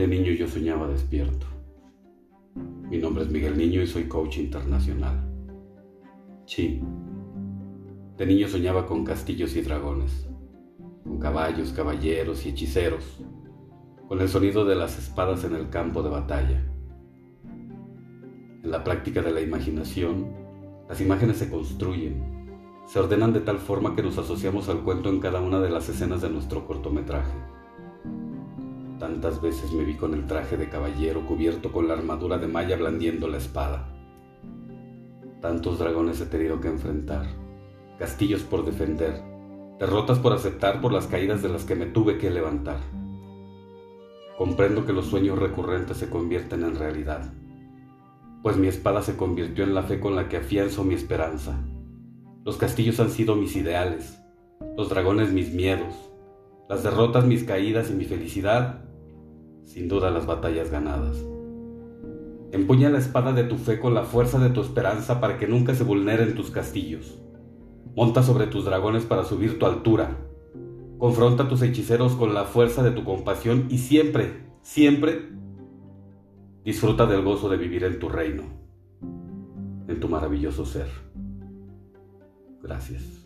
De niño yo soñaba despierto. Mi nombre es Miguel Niño y soy coach internacional. Sí. De niño soñaba con castillos y dragones, con caballos, caballeros y hechiceros, con el sonido de las espadas en el campo de batalla. En la práctica de la imaginación, las imágenes se construyen, se ordenan de tal forma que nos asociamos al cuento en cada una de las escenas de nuestro cortometraje. Tantas veces me vi con el traje de caballero cubierto con la armadura de malla blandiendo la espada. Tantos dragones he tenido que enfrentar, castillos por defender, derrotas por aceptar por las caídas de las que me tuve que levantar. Comprendo que los sueños recurrentes se convierten en realidad, pues mi espada se convirtió en la fe con la que afianzo mi esperanza. Los castillos han sido mis ideales, los dragones mis miedos, las derrotas mis caídas y mi felicidad sin duda las batallas ganadas. Empuña la espada de tu fe con la fuerza de tu esperanza para que nunca se vulneren tus castillos. Monta sobre tus dragones para subir tu altura. Confronta a tus hechiceros con la fuerza de tu compasión y siempre, siempre disfruta del gozo de vivir en tu reino, en tu maravilloso ser. Gracias.